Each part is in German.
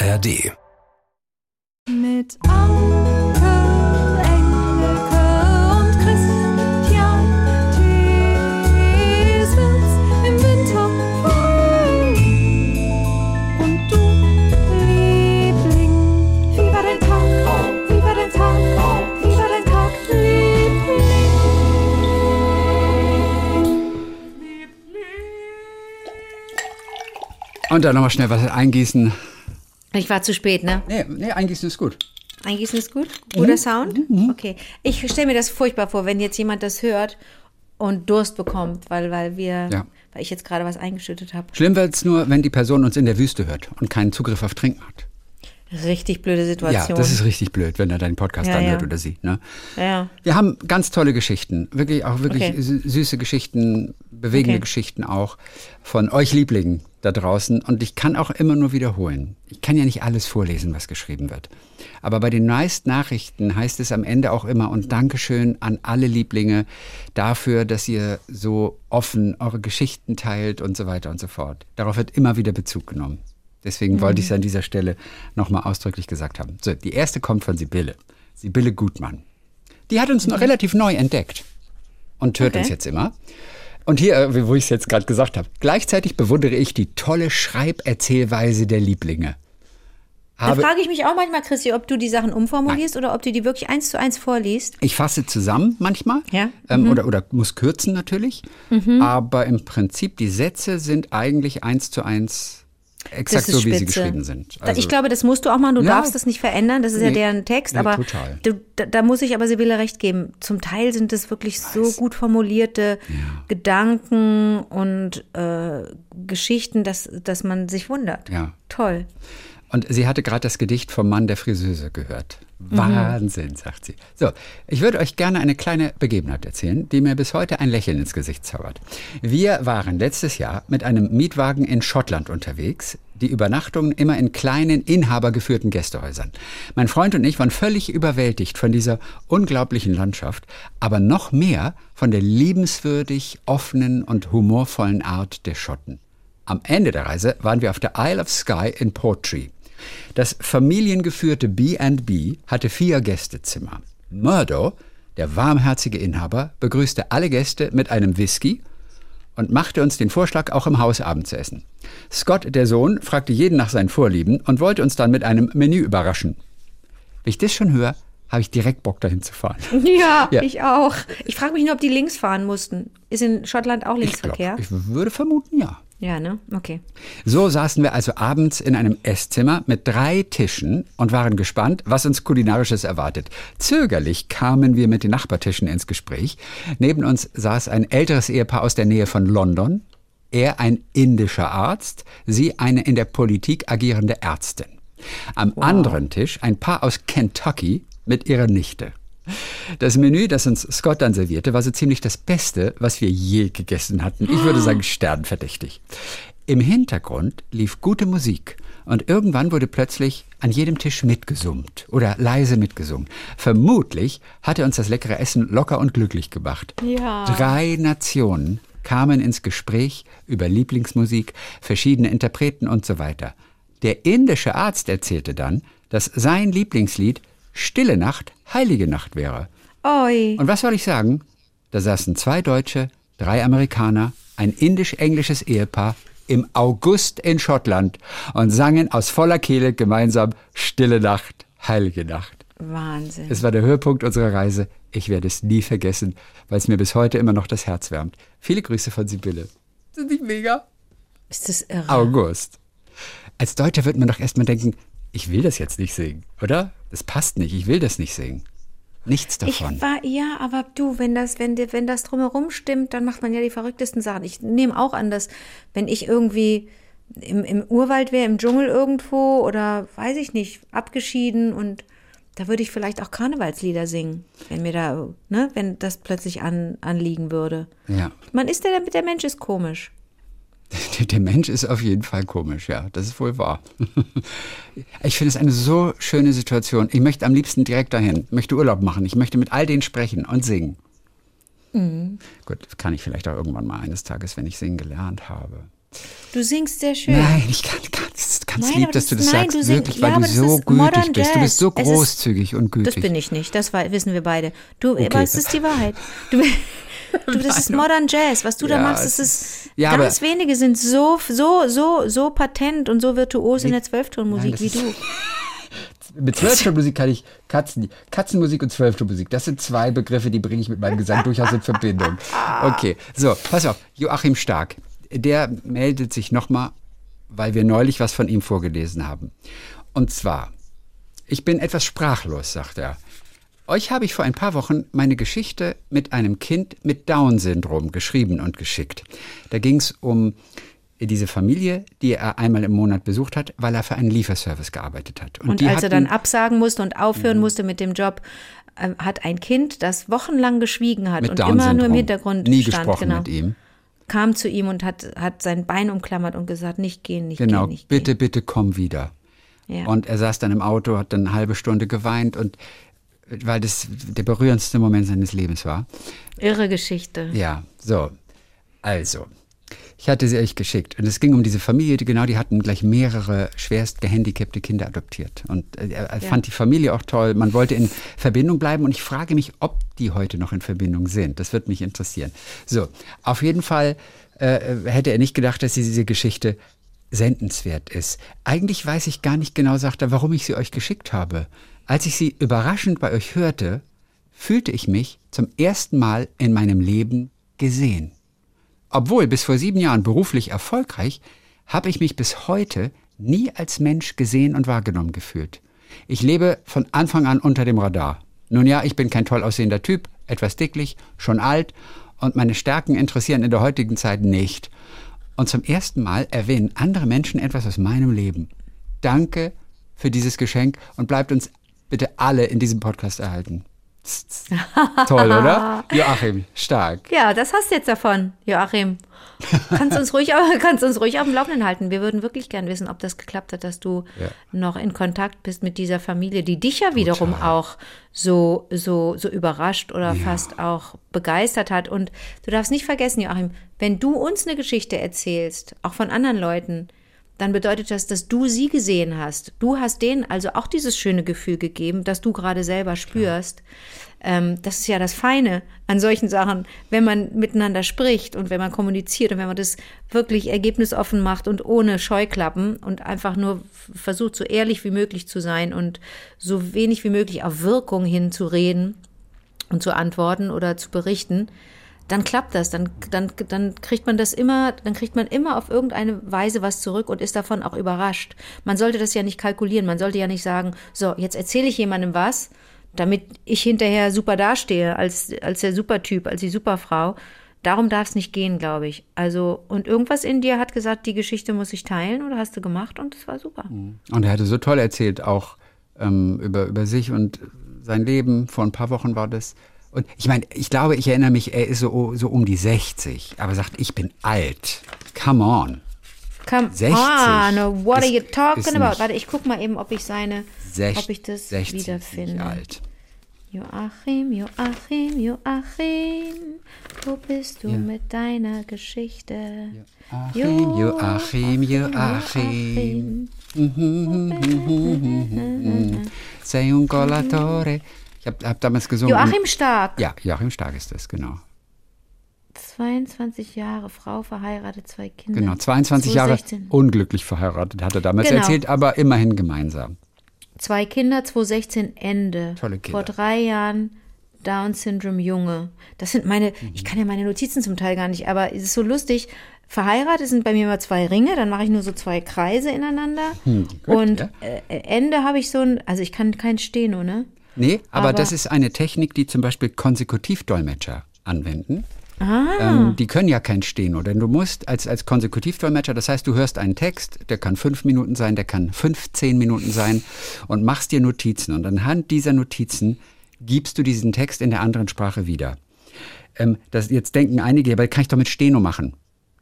ARD. Mit Anke, Engelke und Christian im Winter Frühling. Und du, Liebling, wie war dein Tag? Wie war dein Tag? Wie war dein Tag, Liebling? Und dann nochmal schnell was eingießen. Ich war zu spät, ne? Nee, nee, eingießen ist gut. Eingießen ist gut? Guter Mhm. Sound? Okay. Ich stelle mir das furchtbar vor, wenn jetzt jemand das hört und Durst bekommt, weil, weil wir, Ja. weil ich jetzt gerade was eingeschüttet habe. Schlimm wird es nur, wenn die Person uns in der Wüste hört und keinen Zugriff auf Trinken hat. Richtig blöde Situation. Ja, das ist richtig blöd, wenn er deinen Podcast Ja, anhört ja. oder sie. Ne? Ja. Wir haben ganz tolle Geschichten, wirklich auch wirklich Okay. sü- süße Geschichten, bewegende Okay. Geschichten auch von euch Lieblingen da draußen. Und ich kann auch immer nur wiederholen. Ich kann ja nicht alles vorlesen, was geschrieben wird. Aber bei den meisten Nachrichten heißt es am Ende auch immer und Dankeschön an alle Lieblinge dafür, dass ihr so offen eure Geschichten teilt und so weiter und so fort. Darauf wird immer wieder Bezug genommen. Deswegen wollte ich es an dieser Stelle nochmal ausdrücklich gesagt haben. So, die erste kommt von Sibylle. Sibylle Gutmann. Die hat uns noch relativ neu entdeckt und hört Okay. uns jetzt immer. Und hier, äh, wo ich es jetzt gerade gesagt habe, gleichzeitig bewundere ich die tolle Schreiberzählweise der Lieblinge. Da Habe, frage ich mich auch manchmal, Christi, ob du die Sachen umformulierst oder ob du die wirklich eins zu eins vorliest. ich fasse zusammen manchmal Ja. Mhm. ähm, oder, oder muss kürzen natürlich, aber im Prinzip die Sätze sind eigentlich eins zu eins exakt so, wie sie spitze. geschrieben sind. Da- ich glaube, das musst du auch machen. Du Ja. darfst das nicht verändern. Das ist ja Nee. deren Text. Nee, aber total. Du, da, da muss ich aber Sibylle recht geben. Zum Teil sind es wirklich so gut formulierte Gedanken und äh, Geschichten, dass, dass man sich wundert. Ja. Toll. Und sie hatte gerade das Gedicht vom Mann der Friseuse gehört. Mhm. Wahnsinn, sagt sie. So, ich würde euch gerne eine kleine Begebenheit erzählen, die mir bis heute ein Lächeln ins Gesicht zaubert. Wir waren letztes Jahr mit einem Mietwagen in Schottland unterwegs, die Übernachtungen immer in kleinen, inhabergeführten Gästehäusern. Mein Freund und ich waren völlig überwältigt von dieser unglaublichen Landschaft, aber noch mehr von der liebenswürdig offenen und humorvollen Art der Schotten. Am Ende der Reise waren wir auf der Isle of Skye in Portree. Das familiengeführte B&B hatte vier Gästezimmer. Murdo, der warmherzige Inhaber, begrüßte alle Gäste mit einem Whisky und machte uns den Vorschlag, auch im Haus Abend zu essen. Scott, der Sohn, fragte jeden nach seinen Vorlieben und wollte uns dann mit einem Menü überraschen. Wenn ich das schon höre, habe ich direkt Bock dahin zu fahren. Ja, Ja. ich auch. Ich frage mich nur, ob die links fahren mussten. Ist in Schottland auch Ich, Linksverkehr? glaub, ich würde vermuten, ja. Ja, ne? Okay. So saßen wir also abends in einem Esszimmer mit drei Tischen und waren gespannt, was uns kulinarisches erwartet. Zögerlich kamen wir mit den Nachbartischen ins Gespräch. Neben uns saß ein älteres Ehepaar aus der Nähe von London, er ein indischer Arzt, sie eine in der Politik agierende Ärztin. Am anderen Tisch ein Paar aus Kentucky mit ihrer Nichte. Das Menü, das uns Scott dann servierte, war so ziemlich das Beste, was wir je gegessen hatten. Ich würde sagen, sternverdächtig. Im Hintergrund lief gute Musik und irgendwann wurde plötzlich an jedem Tisch mitgesummt oder leise mitgesungen. Vermutlich hatte uns das leckere Essen locker und glücklich gemacht. Ja. Drei Nationen kamen ins Gespräch über Lieblingsmusik, verschiedene Interpreten und so weiter. Der indische Arzt erzählte dann, dass sein Lieblingslied Stille Nacht, Heilige Nacht wäre. Oi. Und was soll ich sagen? Da saßen zwei Deutsche, drei Amerikaner, ein indisch-englisches Ehepaar im August in Schottland und sangen aus voller Kehle gemeinsam Stille Nacht, Heilige Nacht. Wahnsinn. Es war der Höhepunkt unserer Reise. Ich werde es nie vergessen, weil es mir bis heute immer noch das Herz wärmt. Viele Grüße von Sibylle. Ist das nicht mega? Ist das irre? August. Als Deutscher wird man doch erstmal denken, ich will das jetzt nicht singen, oder? Das passt nicht, ich will das nicht singen. Nichts Ich davon. war, ja, aber du, wenn das, wenn, wenn das drumherum stimmt, dann macht man ja die verrücktesten Sachen. Ich nehme auch an, dass, wenn ich irgendwie im, im Urwald wäre, im Dschungel irgendwo oder weiß ich nicht, abgeschieden und da würde ich vielleicht auch Karnevalslieder singen, wenn mir da, ne, wenn das plötzlich an, anliegen würde. Ja. Man ist der, der Mensch ist komisch. Der, Mensch ist auf jeden Fall komisch, ja, das ist wohl wahr. Ich finde es eine so schöne Situation. Ich möchte am liebsten direkt dahin, möchte Urlaub machen, ich möchte mit all denen sprechen und singen. Gut, das kann ich vielleicht auch irgendwann mal eines Tages, wenn ich singen gelernt habe. Du singst sehr schön. Nein, ich kann, kann ganz Nein, lieb, dass du das- nein, sagst, du wirklich, weil du so gütig bist. Du bist so. Es ist- großzügig und gütig. Das bin ich nicht, das wissen wir beide. Du, Okay. aber es ist die Wahrheit. Du, du das ist Modern Jazz. Was du da Ja, machst, es das ist, ja, ganz wenige sind so, so, so, so patent und so virtuos in der Zwölftonmusik wie du. Mit Zwölftonmusik kann ich Katzen, Katzenmusik und Zwölftonmusik. Das sind zwei Begriffe, die bringe ich mit meinem Gesang durchaus in Verbindung. Okay, so, pass auf. Joachim Stark, der meldet sich nochmal, weil wir neulich was von ihm vorgelesen haben. Und zwar, ich bin etwas sprachlos, sagt er. Euch habe ich vor ein paar Wochen meine Geschichte mit einem Kind mit Down-Syndrom geschrieben und geschickt. Da ging es um diese Familie, die er einmal im Monat besucht hat, weil er für einen Lieferservice gearbeitet hat. Und die als er dann hatten- Mhm. absagen musste und aufhören musste mit dem Job, ähm, hat ein Kind, das wochenlang geschwiegen hat und immer nur im Hintergrund nie stand, gesprochen genau, mit ihm. kam zu ihm und hat, hat sein Bein umklammert und gesagt, nicht gehen, nicht Genau, gehen, nicht bitte, bitte komm wieder. gehen. Ja. Und er saß dann im Auto, hat dann eine halbe Stunde geweint und weil das der berührendste Moment seines Lebens war. Irre Geschichte. Ja, so. Also, ich hatte sie euch geschickt. Und es ging um diese Familie, die genau, die hatten gleich mehrere schwerst gehandicapte Kinder adoptiert. Und äh, er, er fand die Familie auch toll. Man wollte in Verbindung bleiben. Und ich frage mich, ob die heute noch in Verbindung sind. Das wird mich interessieren. So, auf jeden Fall äh, hätte er nicht gedacht, dass diese Geschichte sendenswert ist. Eigentlich weiß ich gar nicht genau, sagt er, warum ich sie euch geschickt habe. Als ich sie überraschend bei euch hörte, fühlte ich mich zum ersten Mal in meinem Leben gesehen. Obwohl bis vor sieben Jahren beruflich erfolgreich, habe ich mich bis heute nie als Mensch gesehen und wahrgenommen gefühlt. Ich lebe von Anfang an unter dem Radar. Nun ja, ich bin kein toll aussehender Typ, etwas dicklich, schon alt und meine Stärken interessieren in der heutigen Zeit nicht. Und zum ersten Mal erwähnen andere Menschen etwas aus meinem Leben. Danke für dieses Geschenk und bleibt uns bitte alle in diesem Podcast erhalten. Toll, oder? Joachim, stark. Ja, das hast du jetzt davon, Joachim. Kannst uns ruhig, kannst uns ruhig auf dem Laufenden halten. Wir würden wirklich gern wissen, ob das geklappt hat, dass du Ja. noch in Kontakt bist mit dieser Familie, die dich ja wiederum auch so, so, so überrascht oder fast auch begeistert hat. Und du darfst nicht vergessen, Joachim, wenn du uns eine Geschichte erzählst, auch von anderen Leuten, dann bedeutet das, dass du sie gesehen hast. Du hast denen also auch dieses schöne Gefühl gegeben, das du gerade selber spürst. Ähm, das ist ja das Feine an solchen Sachen, wenn man miteinander spricht und wenn man kommuniziert und wenn man das wirklich ergebnisoffen macht und ohne Scheuklappen und einfach nur versucht, so ehrlich wie möglich zu sein und so wenig wie möglich auf Wirkung hinzureden und zu antworten oder zu berichten, dann klappt das, dann, dann, dann kriegt man das immer, dann kriegt man immer auf irgendeine Weise was zurück und ist davon auch überrascht. Man sollte das ja nicht kalkulieren, man sollte ja nicht sagen, so, jetzt erzähle ich jemandem was, damit ich hinterher super dastehe, als, als der Supertyp, als die Superfrau. Darum darf es nicht gehen, glaube ich. Also, und irgendwas in dir hat gesagt, die Geschichte muss ich teilen oder hast du gemacht und es war super. Und er hatte so toll erzählt, auch ähm, über, über sich und sein Leben. Vor ein paar Wochen war das. Und ich meine, ich glaube, ich erinnere mich, er ist so, so um die 60, aber sagt, ich bin alt. Come on. Come 60 on, what are ist- you ist talking about? Warte, ich guck mal eben, ob ich seine, Sech- ob ich das 60 ist wiederfinde. alt. Joachim, Joachim, Joachim, wo bist du Ja. mit deiner Geschichte? Joachim, Joachim, Joachim. Sei un collatore. Ich habe hab damals gesungen. Joachim Stark, Ja, Joachim Stark ist das, genau. 22 Jahre, Frau verheiratet, zwei Kinder. Genau, 22 Jahre 2016. unglücklich verheiratet, hat er damals Genau. erzählt, aber immerhin gemeinsam. Zwei Kinder, 2016 Ende. Tolle Kinder. Vor drei Jahren Down-Syndrom Junge. Das sind meine, Mhm. ich kann ja meine Notizen zum Teil gar nicht, aber es ist so lustig. Verheiratet sind bei mir immer zwei Ringe, dann mache ich nur so zwei Kreise ineinander. gut, und ja. äh, Ende habe ich so ein, also ich kann kein Steno, ne? Nee, aber, Aber- das ist eine Technik, die zum Beispiel Konsekutivdolmetscher anwenden. Ah. Ähm, die können ja kein Steno, denn du musst als, als Konsekutivdolmetscher, das heißt, du hörst einen Text, der kann fünf Minuten sein, der kann 15 Minuten sein und machst dir Notizen. Und anhand dieser Notizen gibst du diesen Text in der anderen Sprache wieder. Ähm, das, jetzt denken einige, aber das kann ich doch mit Steno machen.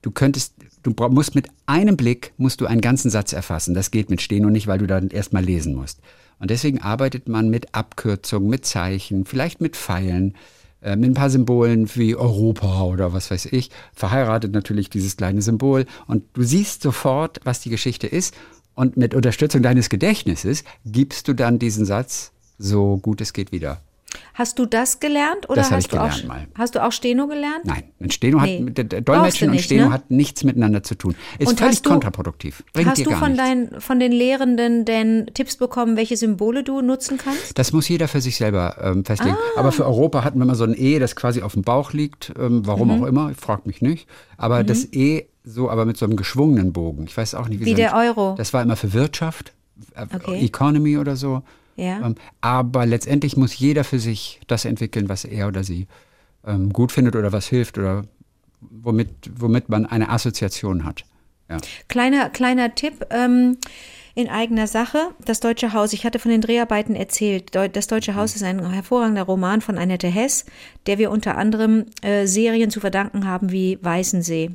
Du könntest, du musst mit einem Blick musst du einen ganzen Satz erfassen. Das geht mit Steno nicht, weil du dann erstmal lesen musst. Und deswegen arbeitet man mit Abkürzungen, mit Zeichen, vielleicht mit Pfeilen, äh, mit ein paar Symbolen wie Europa oder was weiß ich. Verheiratet natürlich dieses kleine Symbol. Und du siehst sofort, was die Geschichte ist. Und mit Unterstützung deines Gedächtnisses gibst du dann diesen Satz so gut es geht wieder. Hast du das gelernt oder Das hast ich du auch gelernt mal. hast du auch Steno gelernt? Nein, ein Steno Nee. hat Dolmetschen du und nicht, Steno ne? hat nichts miteinander zu tun. Ist Und völlig hast du- kontraproduktiv. Bringt Hast dir du von, dein, von den Lehrenden denn Tipps bekommen, welche Symbole du nutzen kannst? Das muss jeder für sich selber ähm, festlegen. Ah. Aber für Europa hatten wir mal so ein E, das quasi auf dem Bauch liegt. Ähm, warum Mhm. auch immer, fragt mich nicht. Aber das E so, aber mit so einem geschwungenen Bogen. Ich weiß auch nicht, wie, Wie so der Euro. Das war immer für Wirtschaft, äh, Okay. Economy oder so. Ja. Ähm, aber letztendlich muss jeder für sich das entwickeln, was er oder sie ähm, gut findet oder was hilft oder womit, womit man eine Assoziation hat. Ja. Kleiner, kleiner Tipp ähm, in eigener Sache. Das Deutsche Haus. Ich hatte von den Dreharbeiten erzählt. Das Deutsche Haus ist ein hervorragender Roman von Annette Hess, der wir unter anderem äh, Serien zu verdanken haben wie Weißensee.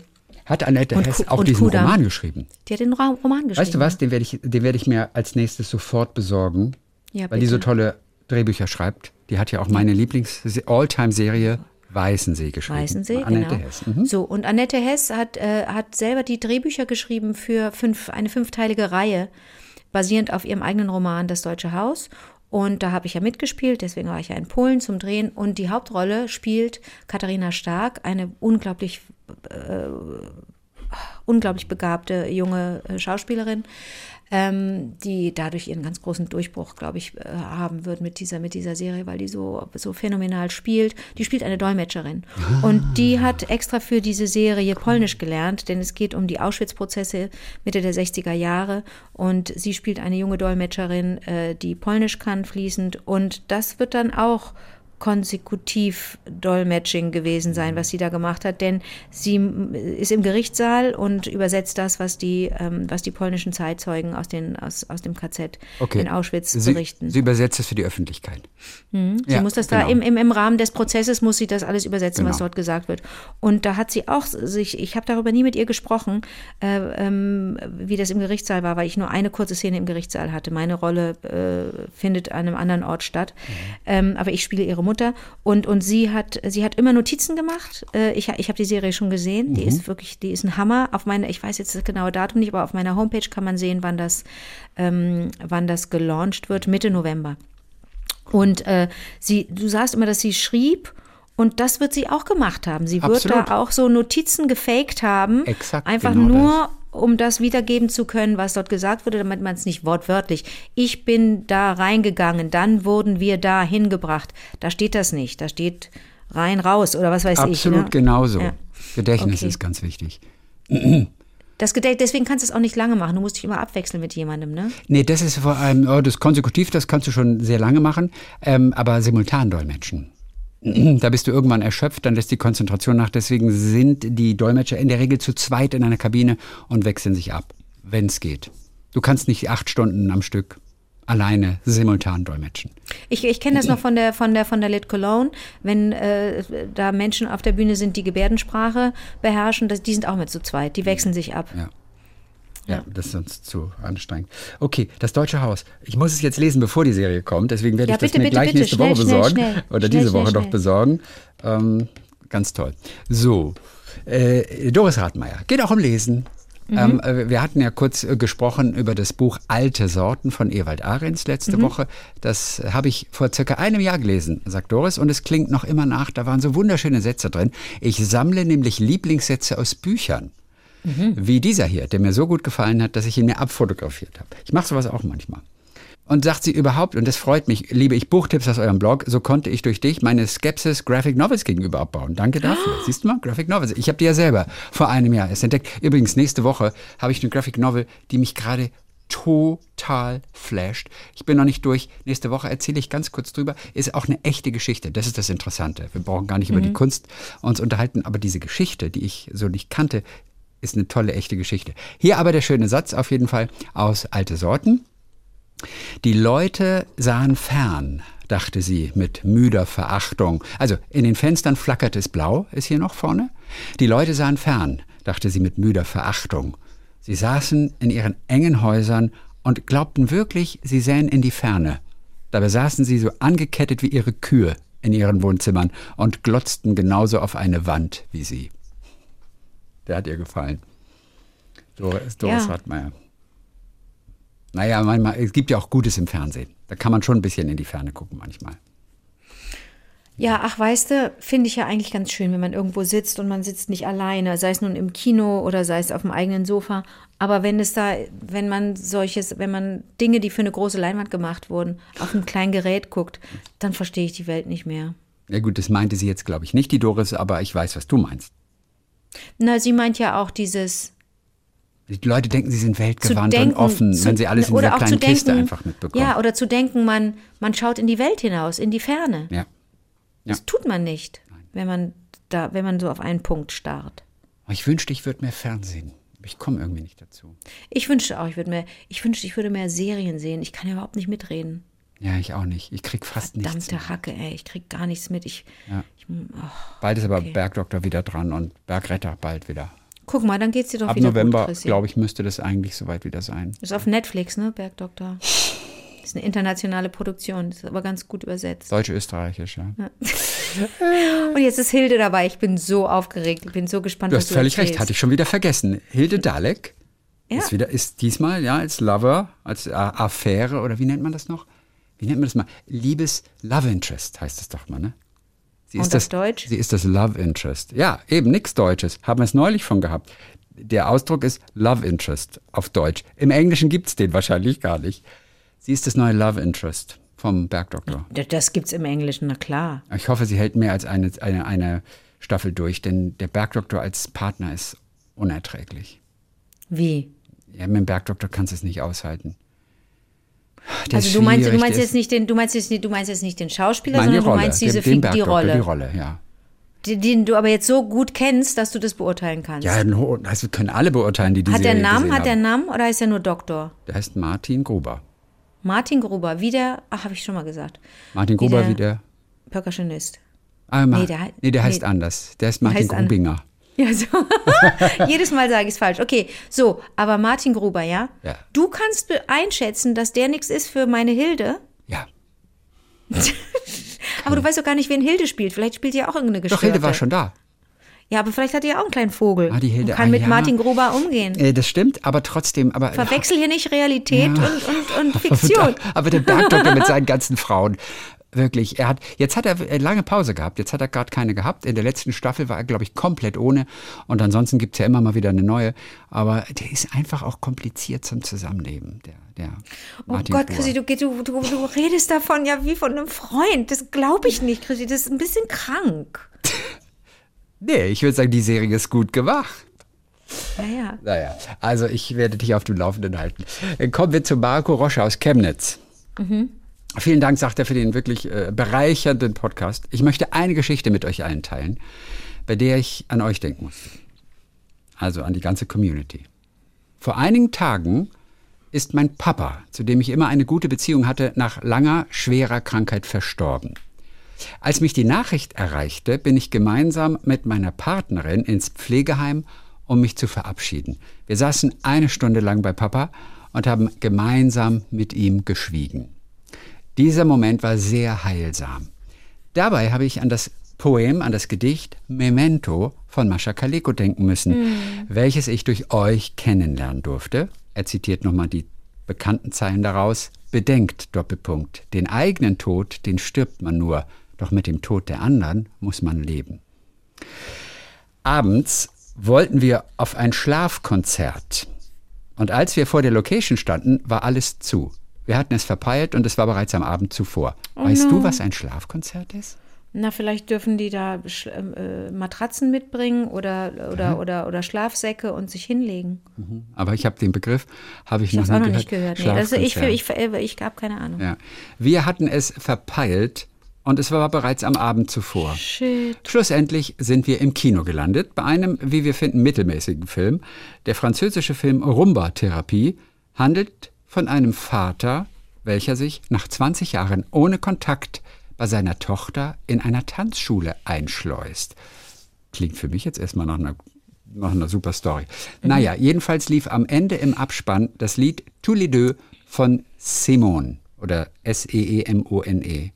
Hat Annette Und Hess auch diesen Kudam. Roman geschrieben? Die hat den Roman geschrieben. Weißt du was, den werde ich, den werde ich mir als nächstes sofort besorgen, Ja, weil die so tolle Drehbücher schreibt. Die hat ja auch meine Lieblings-All-Time-Serie Weißensee geschrieben. Weißensee, Annette genau. Hess. Mhm. So, und Annette Hess hat, äh, hat selber die Drehbücher geschrieben für fünf, eine fünfteilige Reihe, basierend auf ihrem eigenen Roman Das Deutsche Haus. Und da habe ich ja mitgespielt, deswegen war ich ja in Polen zum Drehen. Und die Hauptrolle spielt Katharina Stark, eine unglaublich, äh, unglaublich begabte junge äh, Schauspielerin, ähm, die dadurch ihren ganz großen Durchbruch, glaube ich, äh, haben wird mit dieser, mit dieser Serie, weil die so, so phänomenal spielt. Die spielt eine Dolmetscherin. Und die hat extra für diese Serie Polnisch gelernt, denn es geht um die Auschwitz-Prozesse Mitte der 60er Jahre. Und sie spielt eine junge Dolmetscherin, äh, die Polnisch kann fließend. Und das wird dann auch konsekutiv Dolmetsching gewesen sein, was sie da gemacht hat, denn sie ist im Gerichtssaal und übersetzt das, was die, ähm, was die polnischen Zeitzeugen aus, den, aus, aus dem KZ Okay. in Auschwitz Sie, berichten. sie übersetzt es für die Öffentlichkeit. Sie Ja, muss das genau. da im, im, im Rahmen des Prozesses muss sie das alles übersetzen, was Genau. dort gesagt wird. Und da hat sie auch sich, ich habe darüber nie mit ihr gesprochen, äh, ähm, wie das im Gerichtssaal war, weil ich nur eine kurze Szene im Gerichtssaal hatte. Meine Rolle äh, findet an einem anderen Ort statt. Mhm. Ähm, aber ich spiele ihre Mutter und, und sie hat, sie hat immer Notizen gemacht. Äh, ich ich habe die Serie schon gesehen. Mhm. Die ist wirklich, die ist ein Hammer. Auf meine, ich weiß jetzt das genaue Datum nicht, aber auf meiner Homepage kann man sehen, wann das, ähm, wann das gelauncht wird, Mitte November. Und äh, sie, du sagst immer, dass sie schrieb. Und das wird sie auch gemacht haben. Sie wird Absolut. da auch so Notizen gefaked haben. Exakt, Einfach genau nur, um das wiedergeben zu können, was dort gesagt wurde, damit man es nicht wortwörtlich. Ich bin da reingegangen, dann wurden wir da hingebracht. Da steht das nicht. Da steht rein, raus oder was weiß ich. Absolut Ne? genauso. Ja. Gedächtnis Okay. ist ganz wichtig. Das Gedä deswegen kannst du es auch nicht lange machen. Du musst dich immer abwechseln mit jemandem, ne? Nee, das ist vor allem, oh, das konsekutiv, das kannst du schon sehr lange machen, ähm, aber simultan dolmetschen. Da bist du irgendwann erschöpft, dann lässt die Konzentration nach. Deswegen sind die Dolmetscher in der Regel zu zweit in einer Kabine und wechseln sich ab, wenn es geht. Du kannst nicht acht Stunden am Stück alleine simultan dolmetschen. Ich, ich kenne das noch von der von der von der Lit Cologne, wenn äh, da Menschen auf der Bühne sind, die Gebärdensprache beherrschen, das, die sind auch mit zu zweit, die wechseln sich ab. Ja. Ja, das ist sonst zu anstrengend. Okay, das Deutsche Haus. Ich muss es jetzt lesen, bevor die Serie kommt. Deswegen werde Ja, ich das bitte, mir bitte, gleich bitte. nächste Schnell, Woche besorgen. schnell. Oder Schnell, diese schnell, Woche noch besorgen. Ähm, ganz toll. So, äh, Doris Radmeier. Geht auch um Lesen. Mhm. Ähm, äh, wir hatten ja kurz äh, gesprochen über das Buch Alte Sorten von Ewald Ahrens letzte Mhm. Woche. Das habe ich vor circa einem Jahr gelesen, sagt Doris, und es klingt noch immer nach. Da waren so wunderschöne Sätze drin. Ich sammle nämlich Lieblingssätze aus Büchern. Wie dieser hier, der mir so gut gefallen hat, dass ich ihn mir abfotografiert habe. Ich mache sowas auch manchmal. Und sagt sie überhaupt, und das freut mich, liebe ich Buchtipps aus eurem Blog, so konnte ich durch dich meine Skepsis Graphic Novels gegenüber abbauen. Danke dafür. Siehst du mal, Graphic Novels. Ich habe die ja selber vor einem Jahr erst entdeckt. Übrigens, nächste Woche habe ich eine Graphic Novel, die mich gerade total flasht. Ich bin noch nicht durch. Nächste Woche erzähle ich ganz kurz drüber. Ist auch eine echte Geschichte. Das ist das Interessante. Wir brauchen gar nicht über die Kunst uns unterhalten, aber diese Geschichte, die ich so nicht kannte, ist eine tolle, echte Geschichte. Hier aber der schöne Satz auf jeden Fall aus Alte Sorten. Die Leute sahen fern, dachte sie mit müder Verachtung. Also in den Fenstern flackert es blau, ist hier noch vorne. Die Leute sahen fern, dachte sie mit müder Verachtung. Sie saßen in ihren engen Häusern und glaubten wirklich, sie sähen in die Ferne. Dabei saßen sie so angekettet wie ihre Kühe in ihren Wohnzimmern und glotzten genauso auf eine Wand wie sie. Der hat ihr gefallen. Doris, Doris Ja. Radmeier. Naja, manchmal, es gibt ja auch Gutes im Fernsehen. Da kann man schon ein bisschen in die Ferne gucken manchmal. Ja, ach, weißt du, finde ich ja eigentlich ganz schön, wenn man irgendwo sitzt und man sitzt nicht alleine, sei es nun im Kino oder sei es auf dem eigenen Sofa. Aber wenn es da, wenn man solches, wenn man Dinge, die für eine große Leinwand gemacht wurden, auf einem kleinen Gerät guckt, dann verstehe ich die Welt nicht mehr. Ja gut, das meinte sie jetzt, glaube ich, nicht, die Doris, aber ich weiß, was du meinst. Na, sie meint ja auch dieses Die Leute denken, sie sind weltgewandt denken, und offen, zu, wenn sie alles in oder dieser auch kleinen zu denken, Kiste einfach mitbekommen. Ja, oder zu denken, man, man schaut in die Welt hinaus, in die Ferne. ja. Ja. Das tut man nicht, wenn man da, wenn man so auf einen Punkt starrt. Aber Ich wünschte, ich würde mehr Fernsehen. Ich komme irgendwie nicht dazu. Ich wünschte auch, ich würde mehr, ich wünschte, ich würde mehr Serien sehen. Ich kann ja überhaupt nicht mitreden. Ja, ich auch nicht. Ich krieg fast nichts. Verdammte Mit. Hacke, ey, ich krieg gar nichts mit. Ich, Ja. ich oh. Bald ist aber Okay. Bergdoktor wieder dran und Bergretter bald wieder. Guck mal, dann geht's dir doch Ab wieder November, gut, Chrissy. glaube ich, müsste das eigentlich soweit wieder sein. Ist auf Netflix, ne, Bergdoktor? Ist eine internationale Produktion, ist aber ganz gut übersetzt. Deutsch-österreichisch, ja. Und jetzt ist Hilde dabei. Ich bin so aufgeregt. Ich bin so gespannt, Du was hast völlig recht, erzählst. hatte ich schon wieder vergessen. Hilde Dalek Ja. ist wieder, ist diesmal, ja, als Lover, als Affäre oder wie nennt man das noch? Wie nennt man das mal? Liebes Love Interest heißt das doch mal, ne? Sie Und ist das, Deutsch? Sie ist das Love Interest. Ja, eben nichts Deutsches. Haben wir es neulich von gehabt. Der Ausdruck ist Love Interest auf Deutsch. Im Englischen gibt es den wahrscheinlich gar nicht. Sie ist das neue Love Interest vom Bergdoktor. Das gibt's im Englischen, na klar. Ich hoffe, sie hält mehr als eine, eine, eine Staffel durch, denn der Bergdoktor als Partner ist unerträglich. Wie? Ja, mit dem Bergdoktor kannst du es nicht aushalten. Ist also du meinst, du meinst jetzt nicht den, du meinst jetzt nicht, du meinst jetzt nicht den Schauspieler, Nein, sondern Rolle. du meinst diese den, den die Rolle, Die Rolle, ja. die, den du aber jetzt so gut kennst, dass du das beurteilen kannst. Ja, das können alle beurteilen, die die hat der Namen, hat der. Namen oder heißt er nur Doktor? Der heißt Martin Gruber. Martin Gruber, wie der, ach, habe ich schon mal gesagt, Martin Wie Gruber der- wie der... Percussionist. Ah, Nee, der nee, der heißt nee. anders. Der ist Martin heißt an- Grubinger. Ja, so. Jedes Mal sage ich es falsch. Okay, so, aber Martin Gruber, ja? Ja. Du kannst einschätzen, dass der nichts ist für meine Hilde, Ja. aber du weißt doch gar nicht, wen Hilde spielt. Vielleicht spielt die auch irgendeine Doch, Gestörte. Hilde war schon da. Ja, aber vielleicht hat die ja auch einen kleinen Vogel Ah, die Hilde, und kann ah, mit ja. Martin Gruber umgehen. Äh, das stimmt, aber trotzdem... Aber, Verwechsel hier nicht Realität Ja. und, und, und Fiktion. Aber der Bergdoktor mit seinen ganzen Frauen. Wirklich, er hat, jetzt hat er äh, lange Pause gehabt, jetzt hat er gerade keine gehabt. In der letzten Staffel war er, glaube ich, komplett ohne. Und ansonsten gibt's ja immer mal wieder eine neue. Aber der ist einfach auch kompliziert zum Zusammenleben, der, der Oh Martin Gott. Chrissy, du, du, du, du redest davon ja wie von einem Freund. Das glaube ich nicht, Chrissy. Das ist ein bisschen krank. Nee, ich würde sagen, die Serie ist gut gemacht. Naja. Naja, also ich werde dich auf dem Laufenden halten. Äh, Kommen wir zu Marco Rosche aus Chemnitz. Vielen Dank, sagt er, für den wirklich äh, bereichernden Podcast. Ich möchte eine Geschichte mit euch allen teilen, bei der ich an euch denken musste. Also an die ganze Community. Vor einigen Tagen ist mein Papa, zu dem ich immer eine gute Beziehung hatte, nach langer, schwerer Krankheit verstorben. Als mich die Nachricht erreichte, bin ich gemeinsam mit meiner Partnerin ins Pflegeheim, um mich zu verabschieden. Wir saßen eine Stunde lang bei Papa und haben gemeinsam mit ihm geschwiegen. Dieser Moment war sehr heilsam. Dabei habe ich an das Poem, an das Gedicht Memento von Mascha Kaleko denken müssen, welches ich durch euch kennenlernen durfte. Er zitiert nochmal die bekannten Zeilen daraus. Bedenkt, Doppelpunkt, den eigenen Tod, den stirbt man nur, doch mit dem Tod der anderen muss man leben. Abends wollten wir auf ein Schlafkonzert. Und als wir vor der Location standen, war alles zu. Wir hatten es verpeilt und es war bereits am Abend zuvor. weißt du, was ein Schlafkonzert ist? Na, vielleicht dürfen die da äh, Matratzen mitbringen oder, oder, oder, oder Schlafsäcke und sich hinlegen. Aber ich habe den Begriff, habe ich, Ich noch noch gehört. nicht gehört. Nee. Also ich, ich, ich, ich habe keine Ahnung. ja. Wir hatten es verpeilt und es war bereits am Abend zuvor. Shit. Schlussendlich sind wir im Kino gelandet, bei einem, wie wir finden, mittelmäßigen Film. Der französische Film Rumba-Therapie handelt von einem Vater, welcher sich nach 20 Jahren ohne Kontakt bei seiner Tochter in einer Tanzschule einschleust. Klingt für mich jetzt erstmal nach einer, nach einer super Story. Naja, jedenfalls lief am Ende im Abspann das Lied Tous les deux von Simone oder S-E-E-M-O-N-E.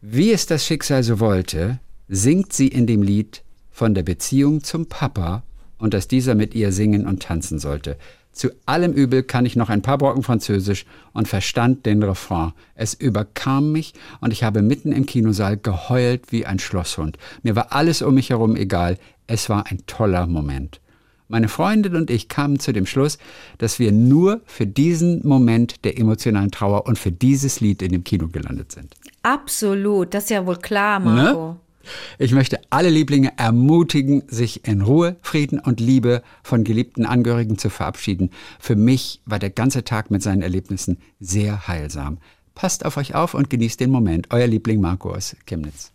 Wie es das Schicksal so wollte, singt sie in dem Lied von der Beziehung zum Papa und dass dieser mit ihr singen und tanzen sollte. Zu allem Übel kann ich noch ein paar Brocken Französisch und verstand den Refrain. Es überkam mich und ich habe mitten im Kinosaal geheult wie ein Schlosshund. Mir war alles um mich herum egal. Es war ein toller Moment. Meine Freundin und ich kamen zu dem Schluss, dass wir nur für diesen Moment der emotionalen Trauer und für dieses Lied in dem Kino gelandet sind. Absolut, das ist ja wohl klar, Marco. Ne? Ich möchte alle Lieblinge ermutigen, sich in Ruhe, Frieden und Liebe von geliebten Angehörigen zu verabschieden. Für mich war der ganze Tag mit seinen Erlebnissen sehr heilsam. Passt auf euch auf und genießt den Moment. Euer Liebling Marco aus Chemnitz.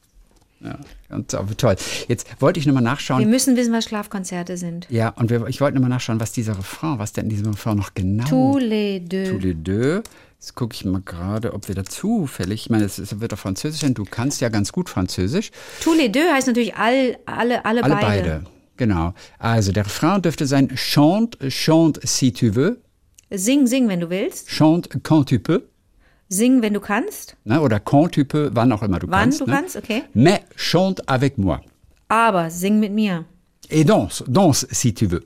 Ja, so, toll. Jetzt wollte ich nochmal Wir nachschauen. müssen wissen, was Schlafkonzerte sind. Ja, und wir, ich wollte nochmal nachschauen, was dieser Refrain, was denn in diesem Refrain noch genau Tous les deux. Tous les deux. Jetzt gucke ich mal gerade, ob wir da zufällig, ich meine, es wird auf Französisch sein, du kannst ja ganz gut Französisch. Tous les deux heißt natürlich all, alle, alle, Alle beide. beide. Genau. Also der Refrain dürfte sein Chante, chante si tu veux, Sing, sing, wenn du willst. chante quand tu peux, Sing, wenn du kannst. ne? oder quand tu peux, wann auch immer du Wann kannst. du ne? kannst, okay. Mais chante avec moi. Aber sing mit mir. Et danse, danse si tu veux.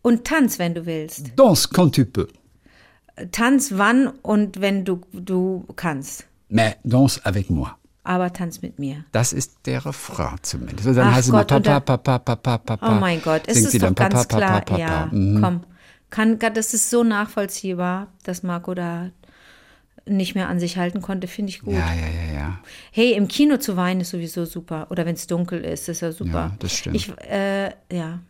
Und tanz, wenn du willst. Danse quand tu peux. Tanz wann und wenn du, du kannst. Mais danse avec moi. Aber tanz mit mir. Das ist der Refrain zumindest. Und dann Ach heißt es immer Gott, Papa, Papa, Papa, Papa. Oh mein Gott, es ist sie doch dann ganz Papa, Papa, klar. Papa. Ja, Mhm. komm. Kann, das ist so nachvollziehbar, dass Marco da nicht mehr an sich halten konnte, finde ich gut. Ja, ja, ja, ja. Hey, im Kino zu weinen ist sowieso super. Oder wenn es dunkel ist, ist ja super. Ja, das stimmt. Ich, äh, ja.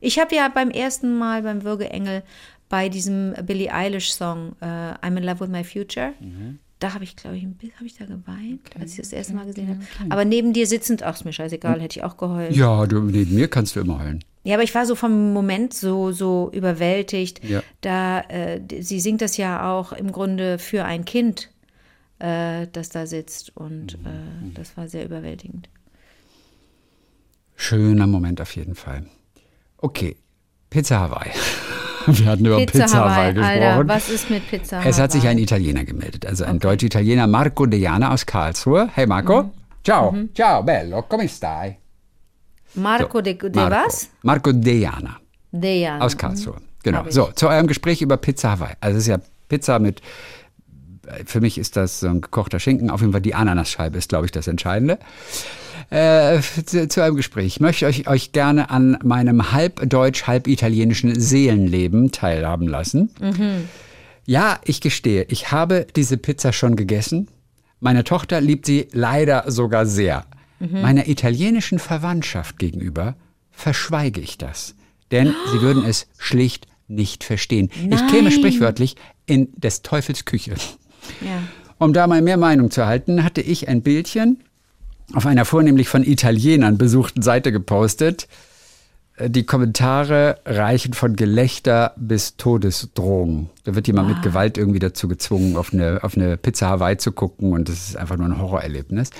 Ich habe ja beim ersten Mal beim Würgeengel bei diesem Billie Eilish-Song äh, I'm in Love with My Future, Mhm. da habe ich, glaube ich, ein bisschen, habe ich da geweint, als ich das erste Mal gesehen habe. Aber neben dir sitzend, ach, ist mir scheißegal, hätte ich auch geheult. Ja, du, neben mir kannst du immer heulen. Ja, aber ich war so vom Moment so, so überwältigt. Ja. Da, äh, sie singt das ja auch im Grunde für ein Kind, äh, das da sitzt. Und Mhm. äh, das war sehr überwältigend. Schöner Moment auf jeden Fall. Okay, Pizza Hawaii. Wir hatten über Pizza, Hawaii, gesprochen. Alter, was ist mit Pizza es hat sich Hawaii? ein Italiener gemeldet, also ein deutsch-Italiener, Marco Dejana aus Karlsruhe. Hey Marco. Ciao, ciao, bello, come stai? Marco de, de Marco. was? Marco Dejana Dejan. aus Karlsruhe. Genau. Hab ich. So, zu eurem Gespräch über Pizza Hawaii. Also es ist ja Pizza mit, für mich ist das so ein gekochter Schinken. Auf jeden Fall die Ananasscheibe ist, glaube ich, das Entscheidende. Äh, zu, zu einem Gespräch. Ich möchte euch, euch gerne an meinem halb deutsch, halb italienischen Seelenleben teilhaben lassen. Ja, ich gestehe, ich habe diese Pizza schon gegessen. Meine Tochter liebt sie leider sogar sehr. Meiner italienischen Verwandtschaft gegenüber verschweige ich das. Denn sie würden es schlicht nicht verstehen. Ich käme Nein. sprichwörtlich in des Teufels Küche. Ja. Um da mal mehr Meinung zu halten, hatte ich ein Bildchen auf einer vornehmlich von Italienern besuchten Seite gepostet. Äh, Die Kommentare reichen von Gelächter bis Todesdrohungen. Da wird jemand mit Gewalt irgendwie dazu gezwungen, auf eine, auf eine Pizza Hawaii zu gucken und das ist einfach nur ein Horrorerlebnis.